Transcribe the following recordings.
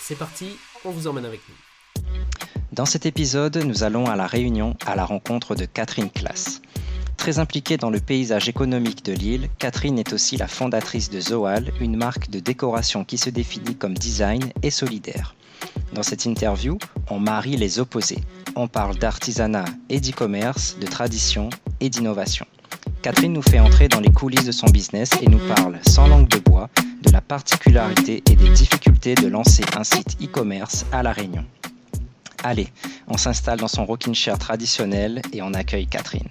C'est parti, on vous emmène avec nous. Dans cet épisode, nous allons à la Réunion à la rencontre de Catherine Classe. Très impliquée dans le paysage économique de l'île, Catherine est aussi la fondatrice de Zoal, une marque de décoration qui se définit comme design et solidaire. Dans cette interview, on marie les opposés. On parle d'artisanat et d'e-commerce, de tradition et d'innovation. Catherine nous fait entrer dans les coulisses de son business et nous parle sans langue de bois de la particularité et des difficultés de lancer un site e-commerce à La Réunion. Allez, on s'installe dans son rocking chair traditionnel et on accueille Catherine.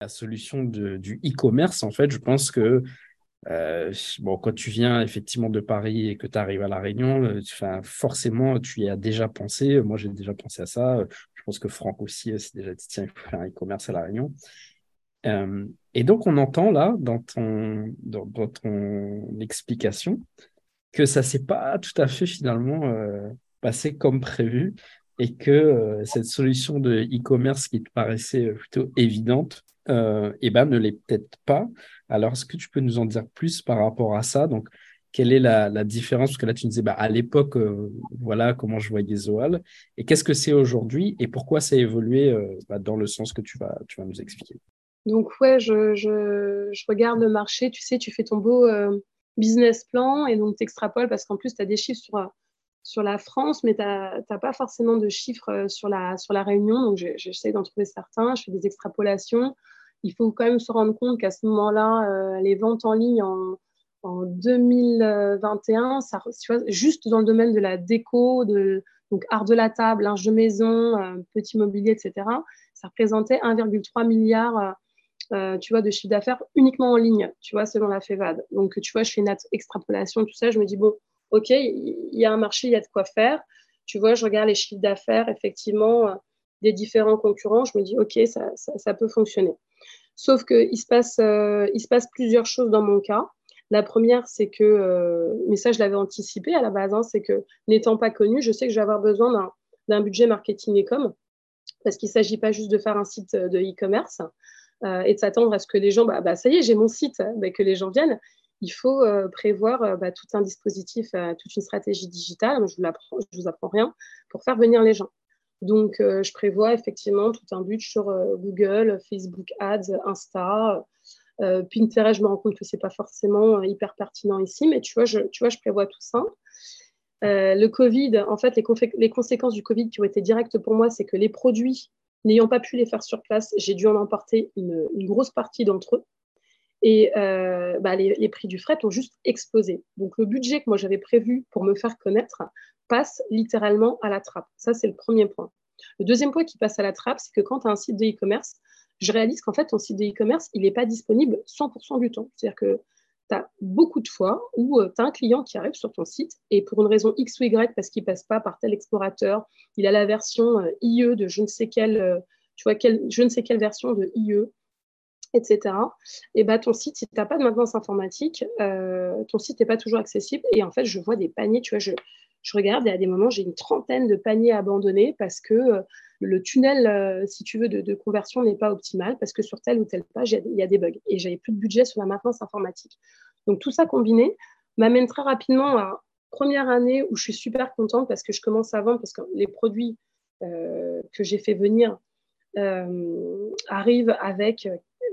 La solution du e-commerce, en fait, je pense que euh, bon, quand tu viens effectivement de Paris et que tu arrives à La Réunion, euh, forcément, tu y as déjà pensé. Moi, j'ai déjà pensé à ça. Je pense que Franck aussi s'est déjà dit tiens, il faut faire un e-commerce à La Réunion. Euh, et donc, on entend là, dans ton, dans, ton explication, que ça s'est pas tout à fait finalement euh, passé comme prévu et que euh, cette solution de e-commerce qui te paraissait plutôt évidente, euh, eh ben, ne l'est peut-être pas. Alors, est-ce que tu peux nous en dire plus par rapport à ça? Donc, quelle est la, différence? Parce que là, tu nous disais, bah, à l'époque, voilà comment je voyais Zoal. Et qu'est-ce que c'est aujourd'hui? Et pourquoi ça a évolué bah, dans le sens que tu vas, tu vas nous expliquer? Donc, ouais, je, je, regarde le marché. Tu sais, tu fais ton beau business plan et donc tu extrapoles parce qu'en plus tu as des chiffres sur, sur la France, mais tu n'as pas forcément de chiffres euh, sur la, sur la Réunion. Donc j'essaie d'en trouver certains, je fais des extrapolations. Il faut quand même se rendre compte qu'à ce moment-là, euh, les ventes en ligne en, en 2021, ça, tu vois, juste dans le domaine de la déco, de, donc art de la table, linge de maison, euh, petit mobilier, etc., ça représentait 1,3 milliard euh, tu vois, de chiffre d'affaires uniquement en ligne, tu vois, selon la FEVAD. Donc, tu vois, je fais une extrapolation, tout ça, je me dis, bon, OK, il y a un marché, il y a de quoi faire. Tu vois, je regarde les chiffres d'affaires, effectivement, euh, des différents concurrents, je me dis, OK, ça, ça, peut fonctionner. Sauf qu'il se, passe, euh, il se passe plusieurs choses dans mon cas. La première, c'est que, mais ça, je l'avais anticipé à la base, hein, c'est que n'étant pas connu, je sais que je vais avoir besoin d'un budget marketing et com, parce qu'il ne s'agit pas juste de faire un site de e-commerce, euh, et de s'attendre à ce que les gens, bah, bah ça y est, j'ai mon site, bah, que les gens viennent. Il faut euh, prévoir euh, tout un dispositif, toute une stratégie digitale. Je ne vous, vous apprends rien pour faire venir les gens. Donc, je prévois effectivement tout un but sur Google, Facebook Ads, Insta. Pinterest, je me rends compte que ce n'est pas forcément hyper pertinent ici, mais tu vois, je, tu vois, je prévois tout ça. le Covid, en fait, les, les, conséquences du Covid qui ont été directes pour moi, c'est que les produits N'ayant pas pu les faire sur place, j'ai dû en emporter une, grosse partie d'entre eux. Et euh, bah, les, prix du fret ont juste explosé. Donc le budget que moi j'avais prévu pour me faire connaître passe littéralement à la trappe. Ça, c'est le premier point. Le deuxième point qui passe à la trappe, c'est que quand tu as un site de e-commerce, je réalise qu'en fait, ton site de e-commerce, il n'est pas disponible 100% du temps. C'est-à-dire que tu as beaucoup de fois où euh, tu as un client qui arrive sur ton site et pour une raison X ou Y, parce qu'il ne passe pas par tel explorateur, il a la version euh, IE de je ne sais quelle, euh, je ne sais quelle version de IE, etc. Et bah, ton site, si tu n'as pas de maintenance informatique, ton site n'est pas toujours accessible. Et en fait, je vois des paniers, tu vois, je, je regarde et à des moments, j'ai une trentaine de paniers abandonnés parce que le tunnel, si tu veux, de, conversion n'est pas optimal parce que sur telle ou telle page, il y, a des bugs et j'avais plus de budget sur la maintenance informatique. Donc tout ça combiné m'amène très rapidement à première année où je suis super contente parce que je commence à vendre parce que les produits euh, que j'ai fait venir euh, arrivent avec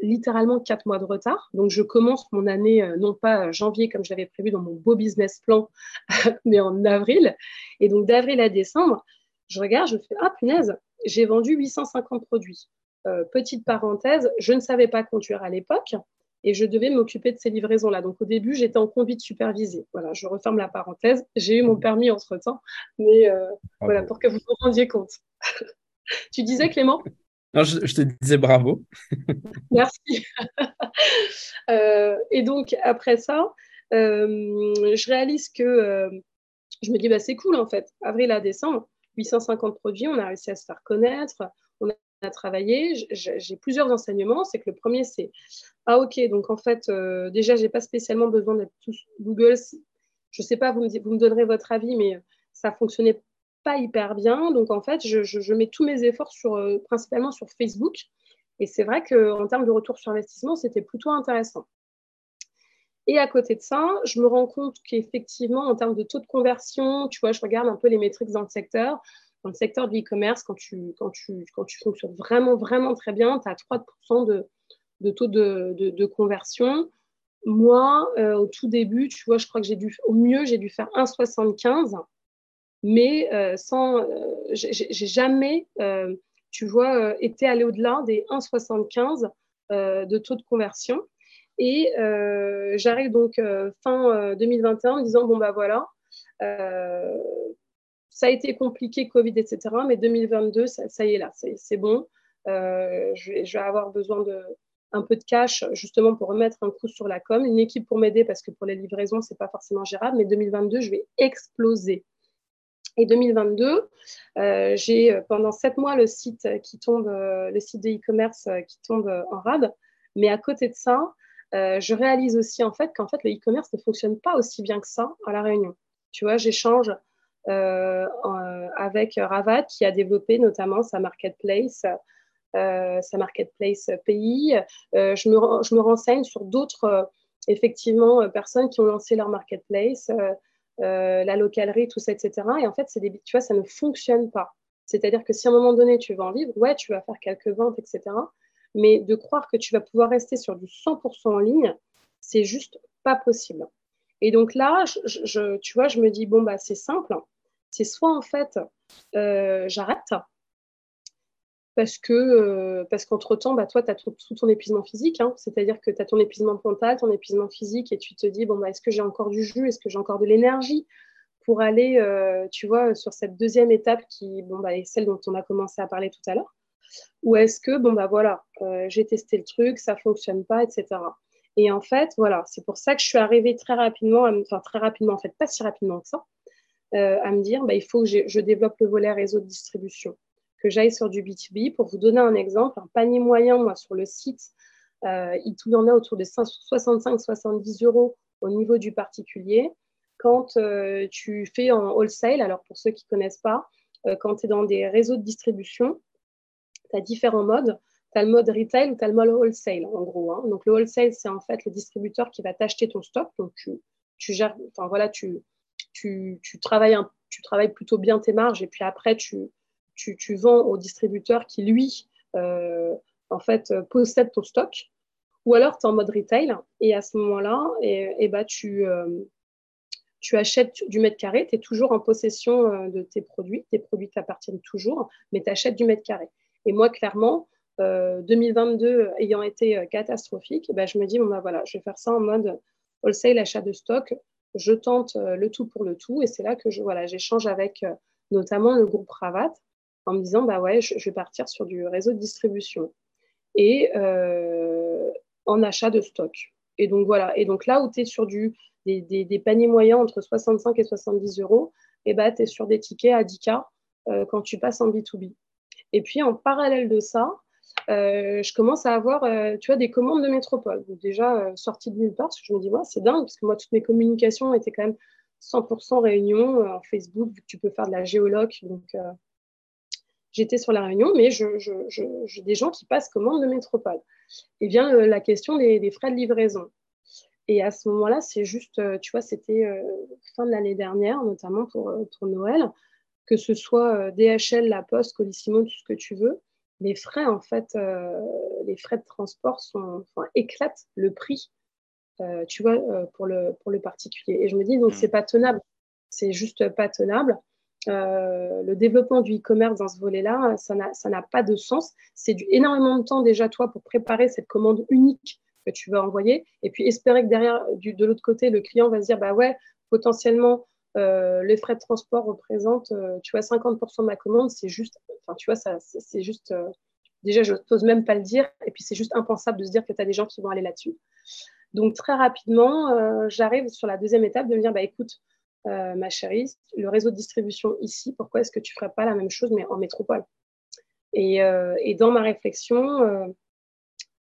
littéralement quatre mois de retard. Donc, je commence mon année, euh, non pas janvier comme je l'avais prévu dans mon beau business plan, mais en avril. Et donc, d'avril à décembre, je regarde, je fais Ah, punaise, j'ai vendu 850 produits. Euh, petite parenthèse, je ne savais pas conduire à l'époque et je devais m'occuper de ces livraisons-là. Donc, au début, j'étais en conduite supervisée. Voilà, je referme la parenthèse. J'ai eu mon permis entre-temps, mais euh, voilà, pour que vous vous rendiez compte. tu disais, Clément? Je, te disais bravo. Merci. Euh, et donc, après ça, je réalise que je me dis, bah, c'est cool en fait. Avril à décembre, 850 produits, on a réussi à se faire connaître, on a travaillé. J'ai plusieurs enseignements. C'est que le premier, c'est Ah, ok, donc en fait, euh, déjà, je n'ai pas spécialement besoin d'être tous Google. Je ne sais pas, vous me, vous me donnerez votre avis, mais ça fonctionnait pas hyper bien. Donc en fait, je, mets tous mes efforts sur, euh, principalement sur Facebook. Et c'est vrai qu'en termes de retour sur investissement, c'était plutôt intéressant. Et à côté de ça, je me rends compte qu'effectivement, en termes de taux de conversion, tu vois, je regarde un peu les métriques dans le secteur. Dans le secteur du e-commerce, quand tu, quand, tu, quand tu fonctionnes vraiment, vraiment très bien, tu as 3% de, de taux de, de, conversion. Moi, euh, au tout début, tu vois, je crois que j'ai dû, au mieux, j'ai dû faire 1,75, mais euh, sans, euh, j'ai jamais, tu vois, été allé au-delà des 1,75 de taux de conversion. Et euh, j'arrive donc euh, fin 2021 euh, en me disant, bon, bah voilà, ça a été compliqué, Covid, etc. Mais 2022, ça, y est là, c'est bon. Je vais, je, vais, avoir besoin de un peu de cash justement pour remettre un coup sur la com, une équipe pour m'aider parce que pour les livraisons, c'est pas forcément gérable. Mais 2022, je vais exploser. Et 2022, j'ai pendant sept mois le site qui tombe, le site de e-commerce qui tombe en rade. Mais à côté de ça, euh, je réalise aussi en fait qu'en fait le e-commerce ne fonctionne pas aussi bien que ça à la Réunion. Tu vois, j'échange euh, avec Ravat qui a développé notamment sa marketplace, euh, sa marketplace pays. je, me, renseigne sur d'autres effectivement personnes qui ont lancé leur marketplace, la localerie, tout ça, etc. Et en fait, c'est des, tu vois, ça ne fonctionne pas. C'est-à-dire que si à un moment donné tu veux en vivre, ouais, tu vas faire quelques ventes, etc. Mais de croire que tu vas pouvoir rester sur du 100% en ligne, c'est juste pas possible. Et donc là, je, tu vois, je me dis, bon, bah, c'est simple. C'est soit en fait, euh, j'arrête, parce que euh, parce qu'entre-temps, bah, toi, tu as tout, ton épuisement physique, hein. c'est-à-dire que tu as ton épuisement mental, ton épuisement physique, et tu te dis, bon, bah, est-ce que j'ai encore du jus, est-ce que j'ai encore de l'énergie pour aller, euh, tu vois, sur cette deuxième étape qui, bon, bah, est celle dont on a commencé à parler tout à l'heure? Ou est-ce que, bon, bah voilà, euh, j'ai testé le truc, ça fonctionne pas, etc. Et en fait, voilà, c'est pour ça que je suis arrivée très rapidement, enfin très rapidement, en fait, pas si rapidement que ça, à me dire, bah, il faut que je développe le volet réseau de distribution, que j'aille sur du B2B. Pour vous donner un exemple, un panier moyen, moi, sur le site, euh, il y en a autour de 65-70 euros au niveau du particulier. Quand tu fais en wholesale, alors pour ceux qui ne connaissent pas, quand tu es dans des réseaux de distribution, tu as différents modes. Tu as le mode retail ou tu as le mode wholesale, en gros. Hein. Donc, le wholesale, c'est en fait le distributeur qui va t'acheter ton stock. Donc, tu, gères, enfin, voilà, tu, tu, travailles tu travailles plutôt bien tes marges et puis après, tu, tu, vends au distributeur qui, lui, euh, en fait, possède ton stock. Ou alors, tu es en mode retail et à ce moment-là, et, et bah, tu, euh, tu achètes du mètre carré, tu es toujours en possession euh, de tes produits, tes produits t'appartiennent toujours, mais tu achètes du mètre carré. Et moi, clairement, 2022 euh, ayant été catastrophique, ben, je me dis, bon, ben, voilà, je vais faire ça en mode wholesale, achat de stock. Je tente le tout pour le tout. Et c'est là que voilà, j'échange avec notamment le groupe Ravat en me disant, bah ouais, je, vais partir sur du réseau de distribution et en achat de stock. Et donc voilà. Et donc là où tu es sur des, paniers moyens entre 65 et 70 euros, et bah, tu es sur des tickets à 10K quand tu passes en B2B. Et puis en parallèle de ça, euh, je commence à avoir euh, tu vois, des commandes de métropole. déjà euh, sorties de nulle part, parce que je me dis, c'est dingue, parce que moi, toutes mes communications étaient quand même 100% réunion en Facebook, vu que tu peux faire de la géologue. Donc, j'étais sur la réunion, mais j'ai des gens qui passent commande de métropole. Et vient la question des, frais de livraison. Et à ce moment-là, c'est juste, tu vois, c'était fin de l'année dernière, notamment pour, pour Noël que ce soit euh, DHL, La Poste, Colissimo, tout ce que tu veux, les frais, en fait, euh, les frais de transport sont, enfin, éclatent le prix, euh, tu vois, pour, le, pour le particulier. Et je me dis, donc, mmh. c'est pas tenable. C'est juste pas tenable. Le développement du e-commerce dans ce volet-là, ça n'a pas de sens. C'est énormément de temps déjà, toi, pour préparer cette commande unique que tu vas envoyer. Et puis, espérer que derrière, de l'autre côté, le client va se dire, bah ouais, potentiellement, euh, les frais de transport représentent, euh, tu vois, 50% de ma commande, c'est juste, enfin, tu vois, c'est juste, euh, déjà, je n'ose même pas le dire, et puis c'est juste impensable de se dire que tu as des gens qui vont aller là-dessus. Donc très rapidement, j'arrive sur la deuxième étape de me dire, bah, écoute, ma chérie, le réseau de distribution ici, pourquoi est-ce que tu ne ferais pas la même chose mais en métropole? Et, et, dans ma réflexion,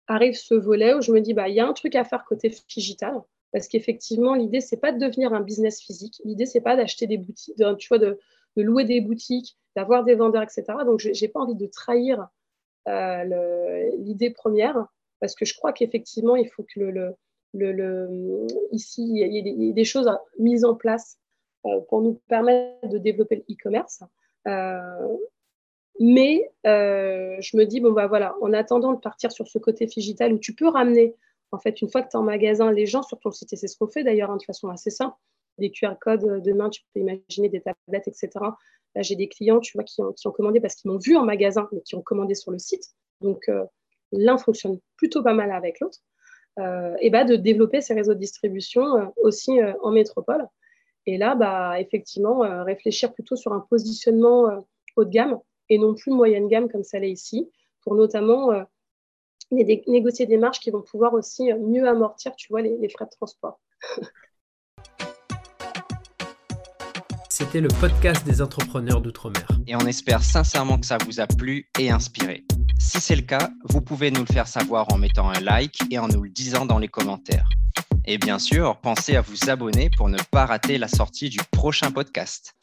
arrive ce volet où je me dis, bah, il y a un truc à faire côté digital. Parce qu'effectivement, l'idée, c'est pas de devenir un business physique. L'idée, c'est pas d'acheter des boutiques, de, tu vois, de, louer des boutiques, d'avoir des vendeurs, etc. Donc, je n'ai pas envie de trahir euh, l'idée première, parce que je crois qu'effectivement, il faut que le, ici, il y, ait des, choses mises en place euh, pour nous permettre de développer le e-commerce. Euh, mais je me dis, bon, bah voilà, en attendant de partir sur ce côté digital où tu peux ramener en fait, une fois que tu es en magasin, les gens sur ton site, et c'est ce qu'on fait d'ailleurs hein, de façon assez simple, des QR codes, euh, demain, tu peux imaginer des tablettes, etc. Là, j'ai des clients, qui ont, commandé parce qu'ils m'ont vu en magasin, mais qui ont commandé sur le site. Donc, euh, l'un fonctionne plutôt pas mal avec l'autre. Euh, et bah, de développer ces réseaux de distribution aussi en métropole. Et là, bah, effectivement, réfléchir plutôt sur un positionnement haut de gamme et non plus moyenne gamme comme ça l'est ici, pour notamment négocier des marges qui vont pouvoir aussi mieux amortir, tu vois, les, frais de transport. C'était le podcast des entrepreneurs d'outre-mer. Et on espère sincèrement que ça vous a plu et inspiré. Si c'est le cas, vous pouvez nous le faire savoir en mettant un like et en nous le disant dans les commentaires. Et bien sûr, pensez à vous abonner pour ne pas rater la sortie du prochain podcast.